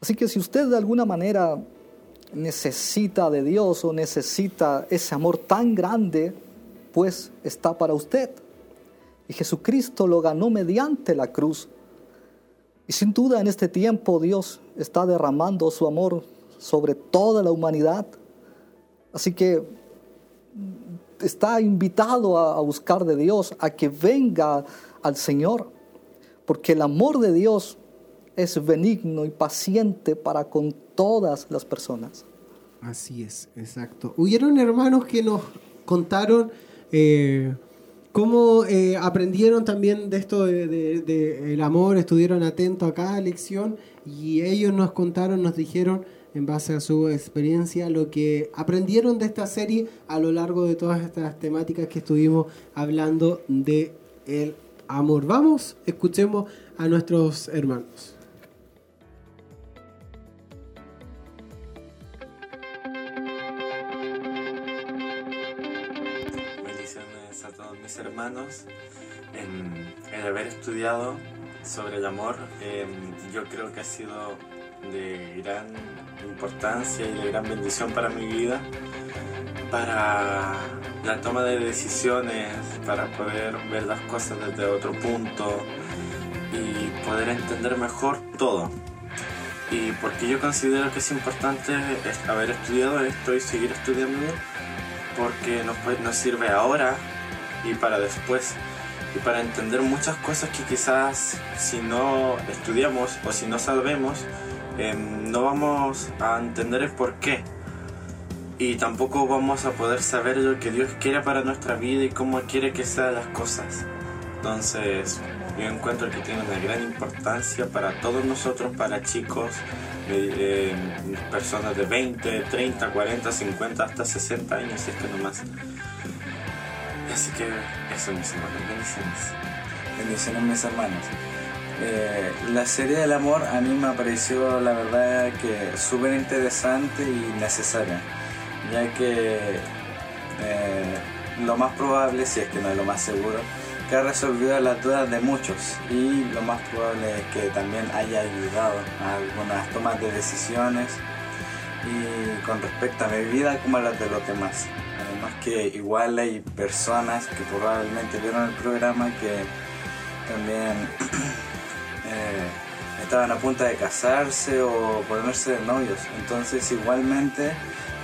Speaker 2: Así que si usted de alguna manera necesita de Dios o necesita ese amor tan grande, pues está para usted. Y Jesucristo lo ganó mediante la cruz. Y sin duda en este tiempo Dios está derramando su amor sobre toda la humanidad. Así que está invitado a, a buscar de Dios, a que venga al Señor, porque el amor de Dios es benigno y paciente para con todas las personas.
Speaker 1: Así es, exacto. Hubieron hermanos que nos contaron eh, cómo eh, aprendieron también de esto del de, de amor, estuvieron atentos a cada lección y ellos nos contaron, nos dijeron en base a su experiencia lo que aprendieron de esta serie a lo largo de todas estas temáticas que estuvimos hablando de el amor. Vamos, escuchemos a nuestros hermanos.
Speaker 3: Mis hermanos. En el haber estudiado sobre el amor, eh, yo creo que ha sido de gran importancia y de gran bendición para mi vida, para la toma de decisiones, para poder ver las cosas desde otro punto y poder entender mejor todo. Y porque yo considero que es importante haber estudiado esto y seguir estudiándolo porque nos, nos sirve ahora y para después y para entender muchas cosas que quizás si no estudiamos o si no sabemos em, no vamos a entender el por qué. Y tampoco vamos a poder saber lo que Dios quiere para nuestra vida y cómo quiere que sean las cosas. Entonces, yo encuentro que tiene una gran importancia para todos nosotros, para chicos, eh, personas de 20, 30, 40, 50, hasta 60 años, si es que no más. Así que eso, mis hermanos, bendiciones.
Speaker 6: Bendiciones, mis hermanos. Eh, la serie del amor a mí me pareció, la verdad, que súper interesante y necesaria, ya que eh, lo más probable, si es que no es lo más seguro, que ha resolvido las dudas de muchos y lo más probable es que también haya ayudado a algunas tomas de decisiones y con respecto a mi vida como a las de los demás. Además que igual hay personas que probablemente vieron el programa que también eh, estaban a punto de casarse o ponerse de novios. Entonces igualmente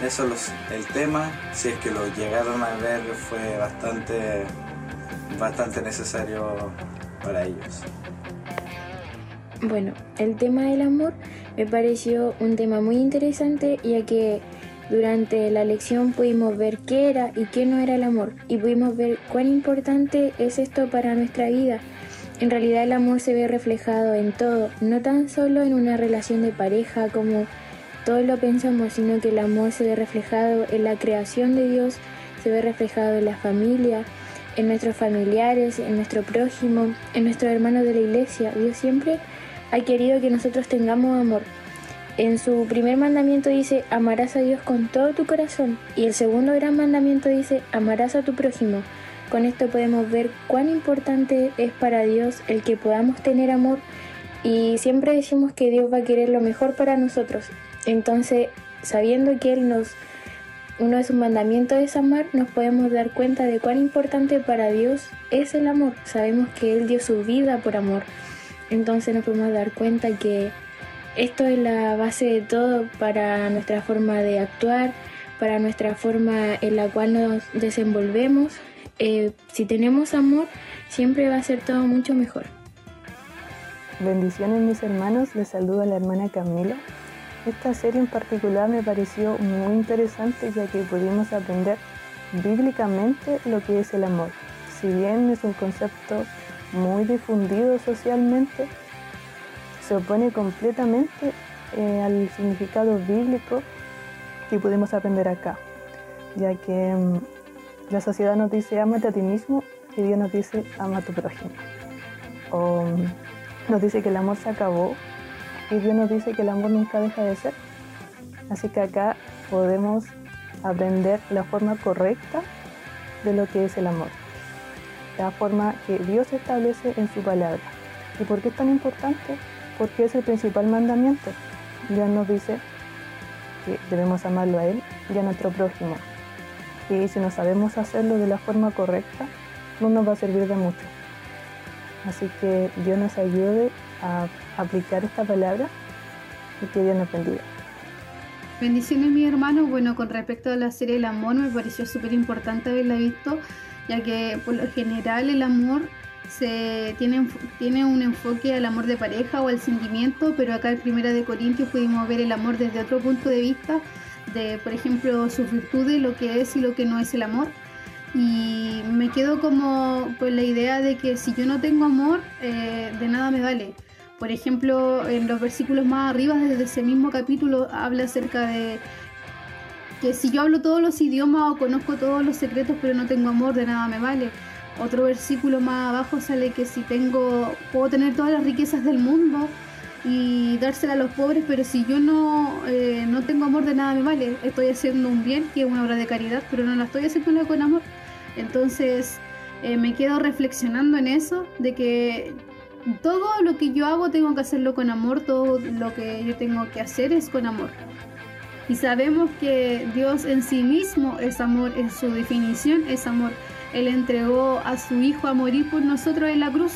Speaker 6: eso el tema, si es que lo llegaron a ver, fue bastante bastante necesario para ellos.
Speaker 7: Bueno, el tema del amor me pareció un tema muy interesante ya que durante la lección pudimos ver qué era y qué no era el amor y pudimos ver cuán importante es esto para nuestra vida. En realidad el amor se ve reflejado en todo, no tan solo en una relación de pareja como todos lo pensamos, sino que el amor se ve reflejado en la creación de Dios, se ve reflejado en la familia, en nuestros familiares, en nuestro prójimo, en nuestros hermanos de la iglesia. Dios siempre ha querido que nosotros tengamos amor. En su primer mandamiento dice, amarás a Dios con todo tu corazón. Y el segundo gran mandamiento dice, amarás a tu prójimo. Con esto podemos ver cuán importante es para Dios el que podamos tener amor. Y siempre decimos que Dios va a querer lo mejor para nosotros. Entonces, sabiendo que Él nos uno de sus mandamientos es amar, nos podemos dar cuenta de cuán importante para Dios es el amor. Sabemos que Él dio su vida por amor. Entonces nos podemos dar cuenta que esto es la base de todo para nuestra forma de actuar, para nuestra forma en la cual nos desenvolvemos. Eh, si tenemos amor, siempre va a ser todo mucho mejor.
Speaker 8: Bendiciones mis hermanos, les saluda la hermana Camila esta serie en particular me pareció muy interesante ya que pudimos aprender bíblicamente lo que es el amor. Si bien es un concepto muy difundido socialmente, se opone completamente eh, al significado bíblico que pudimos aprender acá, ya que mm, la sociedad nos dice amate a ti mismo y Dios nos dice ama a tu prójimo. O mm, nos dice que el amor se acabó y Dios nos dice que el amor nunca deja de ser. Así que acá podemos aprender la forma correcta de lo que es el amor, la forma que Dios establece en su palabra. ¿Y por qué es tan importante? Porque es el principal mandamiento. Dios nos dice que debemos amarlo a Él y a nuestro prójimo. Y si no sabemos hacerlo de la forma correcta, no nos va a servir de mucho. Así que Dios nos ayude a aplicar esta palabra y que Dios nos bendiga.
Speaker 9: Bendiciones mi hermano, bueno con respecto a la serie El Amor me pareció súper importante haberla visto, ya que por lo general el amor se tiene, tiene un enfoque al amor de pareja o al sentimiento, pero acá en Primera de Corintios pudimos ver el amor desde otro punto de vista, de por ejemplo sus virtudes, lo que es y lo que no es el amor. Y me quedo como con la idea de que si yo no tengo amor, eh, de nada me vale. Por ejemplo, en los versículos más arriba, desde ese mismo capítulo, habla acerca de que si yo hablo todos los idiomas o conozco todos los secretos, pero no tengo amor, de nada me vale. Otro versículo más abajo sale que si tengo, puedo tener todas las riquezas del mundo y dársela a los pobres, pero si yo no, eh, no tengo amor, de nada me vale. Estoy haciendo un bien, que es una obra de caridad, pero no la estoy haciendo con amor. Entonces eh, me quedo reflexionando en eso, de que todo lo que yo hago tengo que hacerlo con amor, todo lo que yo tengo que hacer es con amor. Y sabemos que Dios en sí mismo es amor, en su definición es amor. Él entregó a su Hijo a morir por nosotros en la cruz.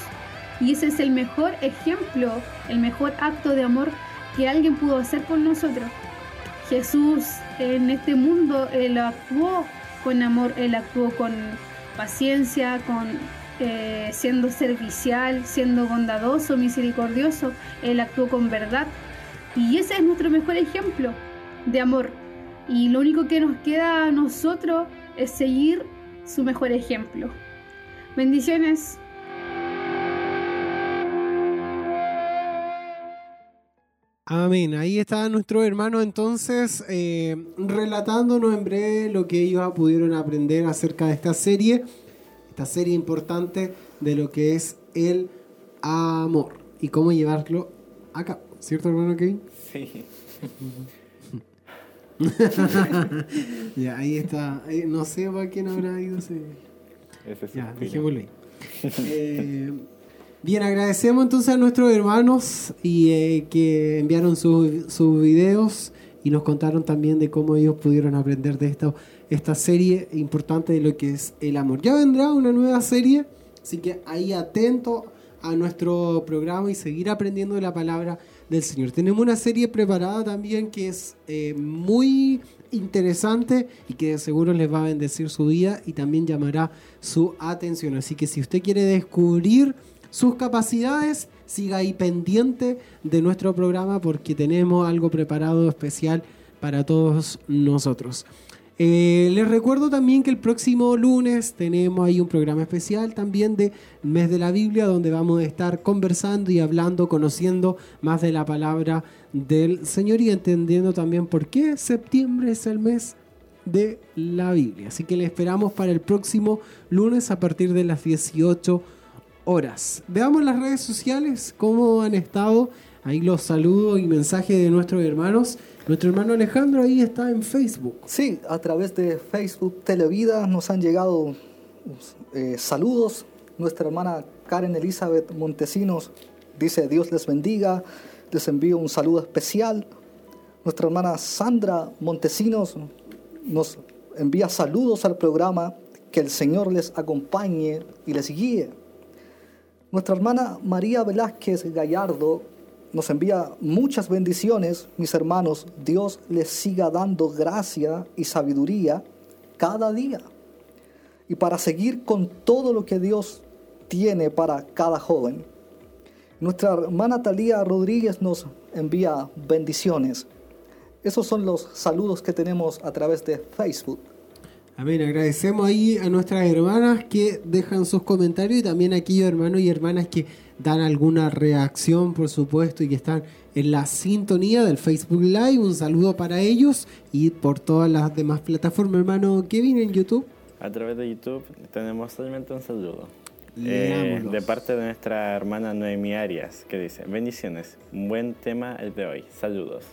Speaker 9: Y ese es el mejor ejemplo, el mejor acto de amor que alguien pudo hacer por nosotros. Jesús en este mundo, Él actuó con amor, Él actuó con paciencia, con eh, siendo servicial, siendo bondadoso, misericordioso, Él actuó con verdad. Y ese es nuestro mejor ejemplo de amor. Y lo único que nos queda a nosotros es seguir su mejor ejemplo. Bendiciones.
Speaker 1: Amén. Ahí está nuestro hermano entonces eh, relatándonos en breve lo que ellos pudieron aprender acerca de esta serie, esta serie importante de lo que es el amor y cómo llevarlo a cabo. ¿Cierto, hermano Kevin?
Speaker 3: Sí.
Speaker 1: ya, ahí está. No sé para quién habrá ido ese.
Speaker 3: Ese
Speaker 1: Ya, dejémoslo ahí. Eh, bien, agradecemos entonces a nuestros hermanos y eh, que enviaron sus sus videos y nos contaron también de cómo ellos pudieron aprender de esta, esta serie importante de lo que es el amor. Ya vendrá una nueva serie, así que ahí atento a nuestro programa y seguir aprendiendo de la palabra del Señor. Tenemos una serie preparada también que es eh, muy interesante y que de seguro les va a bendecir su vida y también llamará su atención. Así que si usted quiere descubrir sus capacidades, siga ahí pendiente de nuestro programa porque tenemos algo preparado especial para todos nosotros. Eh, les recuerdo también que el próximo lunes tenemos ahí un programa especial también de Mes de la Biblia donde vamos a estar conversando y hablando, conociendo más de la palabra del Señor y entendiendo también por qué septiembre es el mes de la Biblia. Así que le esperamos para el próximo lunes a partir de las 18 horas. Veamos las redes sociales, cómo han estado. Ahí los saludos y mensajes de nuestros hermanos. Nuestro hermano Alejandro ahí está en Facebook.
Speaker 2: Sí, a través de Facebook Televida nos han llegado eh, saludos. Nuestra hermana Karen Elizabeth Montesinos dice Dios les bendiga, les envío un saludo especial. Nuestra hermana Sandra Montesinos nos envía saludos al programa, que el Señor les acompañe y les guíe. Nuestra hermana María Velázquez Gallardo nos envía muchas bendiciones, mis hermanos. Dios les siga dando gracia y sabiduría cada día. Y para seguir con todo lo que Dios tiene para cada joven. Nuestra hermana Talía Rodríguez nos envía bendiciones. Esos son los saludos que tenemos a través de Facebook.
Speaker 1: Amén. Agradecemos ahí a nuestras hermanas que dejan sus comentarios y también a aquellos hermanos y hermanas que dan alguna reacción, por supuesto, y que están en la sintonía del Facebook Live. Un saludo para ellos y por todas las demás plataformas, hermano Kevin, en YouTube.
Speaker 3: A través de YouTube tenemos solamente un saludo. Eh, de parte de nuestra hermana Noemi Arias, que dice, bendiciones, buen tema el de hoy, saludos.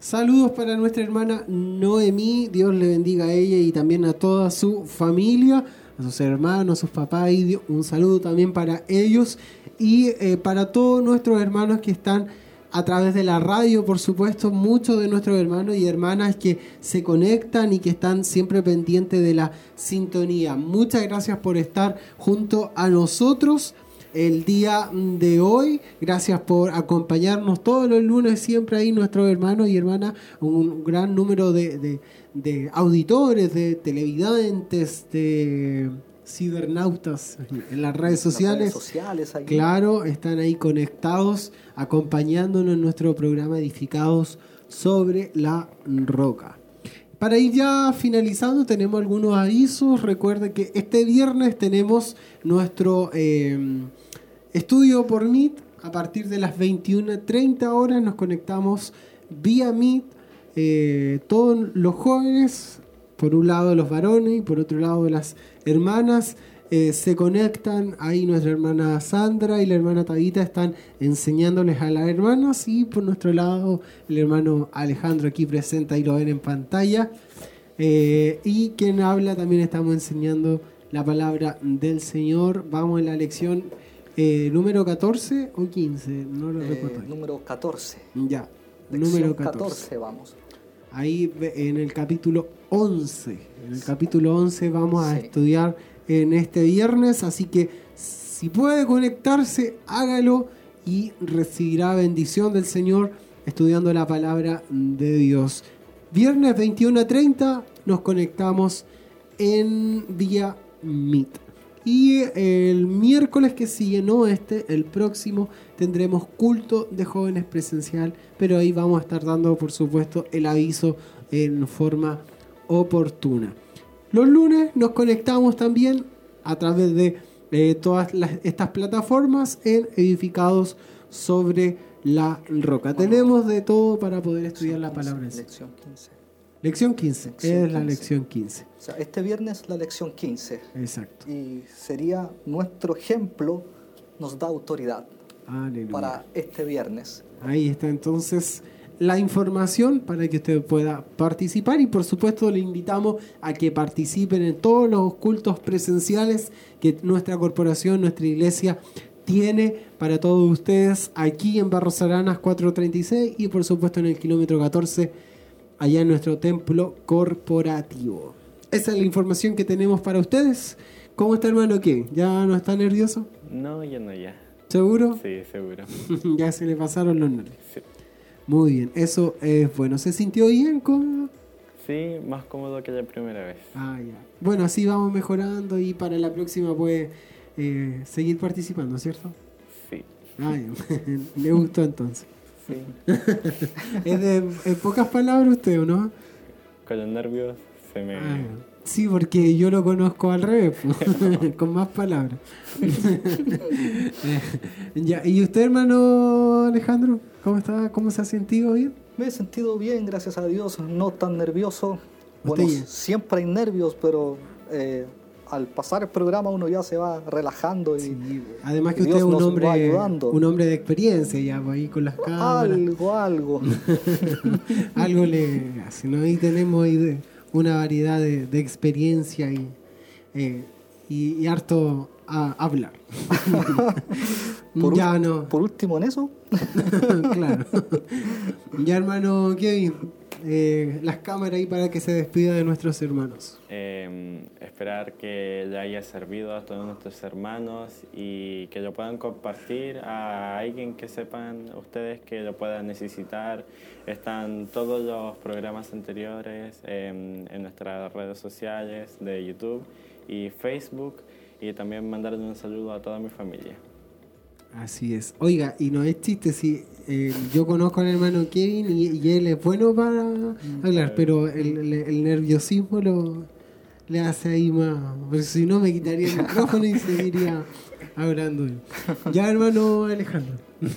Speaker 1: Saludos para nuestra hermana Noemí, Dios le bendiga a ella y también a toda su familia, a sus hermanos, a sus papás, y un saludo también para ellos y eh, para todos nuestros hermanos que están a través de la radio, por supuesto, muchos de nuestros hermanos y hermanas que se conectan y que están siempre pendientes de la sintonía. Muchas gracias por estar junto a nosotros el día de hoy. Gracias por acompañarnos todos los lunes, siempre ahí nuestros hermanos y hermanas, un gran número de, de- de auditores, de televidentes, de cibernautas en las redes
Speaker 2: Las
Speaker 1: sociales.
Speaker 2: redes sociales ahí.
Speaker 1: Claro, están ahí conectados, acompañándonos en nuestro programa Edificados sobre la Roca. Para ir ya finalizando, tenemos algunos avisos. Recuerden que este viernes tenemos nuestro eh, estudio por Meet. A partir de las 21.30 horas nos conectamos vía Meet. eh, todos los jóvenes, por un lado los varones y por otro lado las hermanas, eh, se conectan. Ahí nuestra hermana Sandra y la hermana Tabita están enseñándoles a las hermanas y por nuestro lado el hermano Alejandro aquí presente, ahí lo ven en pantalla. Eh, y quien habla también estamos enseñando la palabra del Señor. Vamos en la lección eh, número 14 o 15, no lo
Speaker 2: Eh,
Speaker 1: recuerdo.
Speaker 2: número 14.
Speaker 1: Ya,
Speaker 2: Lección
Speaker 1: número 14.
Speaker 2: 14, vamos.
Speaker 1: Ahí en el capítulo 11. En el capítulo 11 vamos a
Speaker 2: Sí.
Speaker 1: estudiar en este viernes, así que si puede conectarse, hágalo y recibirá bendición del Señor estudiando la palabra de Dios. Viernes 21 a 30 nos conectamos en vía Meet. Y el miércoles que sigue, no este, el próximo, tendremos culto de jóvenes presencial, pero ahí vamos a estar dando, por supuesto, el aviso en forma oportuna. Los lunes nos conectamos también a través de eh, todas estas plataformas en edificados sobre la roca. Tenemos de todo para poder estudiar la palabra.
Speaker 2: Lección 15.
Speaker 1: Lección 15, es la lección 15.
Speaker 2: O sea, este viernes la lección 15.
Speaker 1: Exacto.
Speaker 2: Y sería nuestro ejemplo, nos da autoridad
Speaker 1: Aleluya.
Speaker 2: para este viernes.
Speaker 1: Ahí está entonces la información para que usted pueda participar y por supuesto le invitamos a que participen en todos los cultos presenciales que nuestra corporación, nuestra iglesia tiene para todos ustedes aquí en Barros Aranas 436 y por supuesto en el kilómetro 14 allá en nuestro templo corporativo. Esa es la información que tenemos para ustedes. ¿Cómo está hermano qué? ¿Ya no está nervioso?
Speaker 3: No, ya no, ya.
Speaker 1: ¿Seguro?
Speaker 3: Sí, seguro.
Speaker 1: ya se le pasaron los nervios.
Speaker 3: Sí.
Speaker 1: Muy bien, eso es bueno. ¿Se sintió bien? ¿Cómo?
Speaker 3: Sí, más cómodo que la primera vez.
Speaker 1: Ah, ya. Bueno, así vamos mejorando y para la próxima puede eh, seguir participando, ¿cierto?
Speaker 3: Sí.
Speaker 1: Ah, ya. Le gustó entonces.
Speaker 3: Sí.
Speaker 1: es de en pocas palabras usted, ¿o no?
Speaker 3: Con los nervios se me...
Speaker 1: Ah, sí, porque yo lo conozco al revés, pues, con más palabras. ya, ¿Y usted, hermano Alejandro? ¿Cómo está? ¿Cómo se ha sentido bien?
Speaker 2: Me he sentido bien, gracias a Dios, no tan nervioso. Bueno,
Speaker 1: ya.
Speaker 2: siempre hay nervios, pero eh, al pasar el programa uno ya se va relajando y
Speaker 1: Además que
Speaker 2: y
Speaker 1: usted es un hombre, un hombre de experiencia ya, pues, ahí con las cámaras.
Speaker 2: algo, algo.
Speaker 1: Algo le hace, ¿no? Ahí tenemos ahí una variedad de, de experiencia y, eh, y, y harto a hablar.
Speaker 2: Por,
Speaker 1: ya no,
Speaker 2: por último en eso,
Speaker 1: claro. ya hermano Kevin, eh, las cámaras ahí para que se despida de nuestros hermanos.
Speaker 3: Eh, esperar que le haya servido a todos nuestros hermanos y que lo puedan compartir a alguien que sepan ustedes que lo puedan necesitar. Están todos los programas anteriores eh, en nuestras redes sociales de YouTube y Facebook y también mandarle un saludo a toda mi familia.
Speaker 1: Así es. Oiga, y no es chiste, si eh, yo conozco al hermano Kevin y, y él es bueno para hablar, pero el, el- el nerviosismo lo le hace ahí más. Porque si no, me quitaría el micrófono y seguiría hablando. Ya, hermano Alejandro.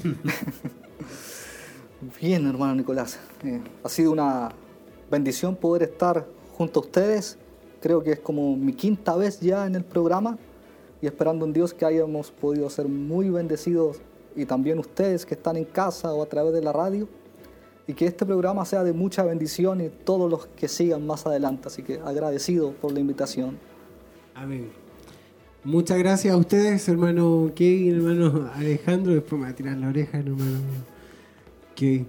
Speaker 2: Bien, hermano Nicolás. Eh, ha sido una bendición poder estar junto a ustedes. Creo que es como mi quinta vez ya en el programa y esperando en Dios que hayamos podido ser muy bendecidos y también ustedes que están en casa o a través de la radio y que este programa sea de mucha bendición y todos los que sigan más adelante. Así que agradecido por la invitación.
Speaker 1: Amén. Muchas gracias a ustedes, hermano Kevin, hermano Alejandro. Después me va a tirar la oreja, hermano. Kevin.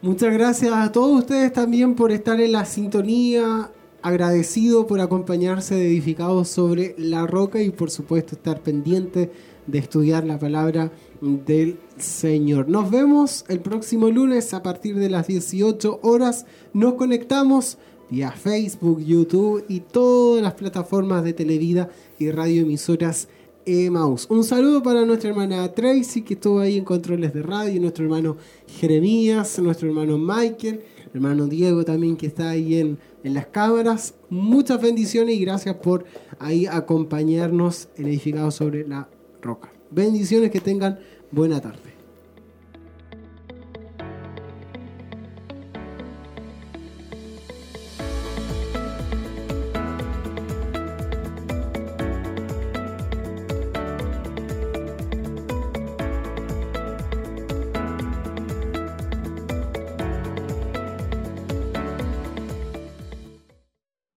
Speaker 1: Muchas gracias a todos ustedes también por estar en la sintonía. Agradecido por acompañarse de Edificados sobre la Roca y por supuesto estar pendiente de estudiar la palabra del Señor. Nos vemos el próximo lunes a partir de las 18 horas. Nos conectamos vía Facebook, YouTube y todas las plataformas de Televida y radioemisoras Emaus. Un saludo para nuestra hermana Tracy que estuvo ahí en controles de radio, nuestro hermano Jeremías, nuestro hermano Michael, hermano Diego también que está ahí en, en las cámaras. Muchas bendiciones y gracias por ahí acompañarnos en Edificados sobre la Roca. Bendiciones que tengan buena tarde.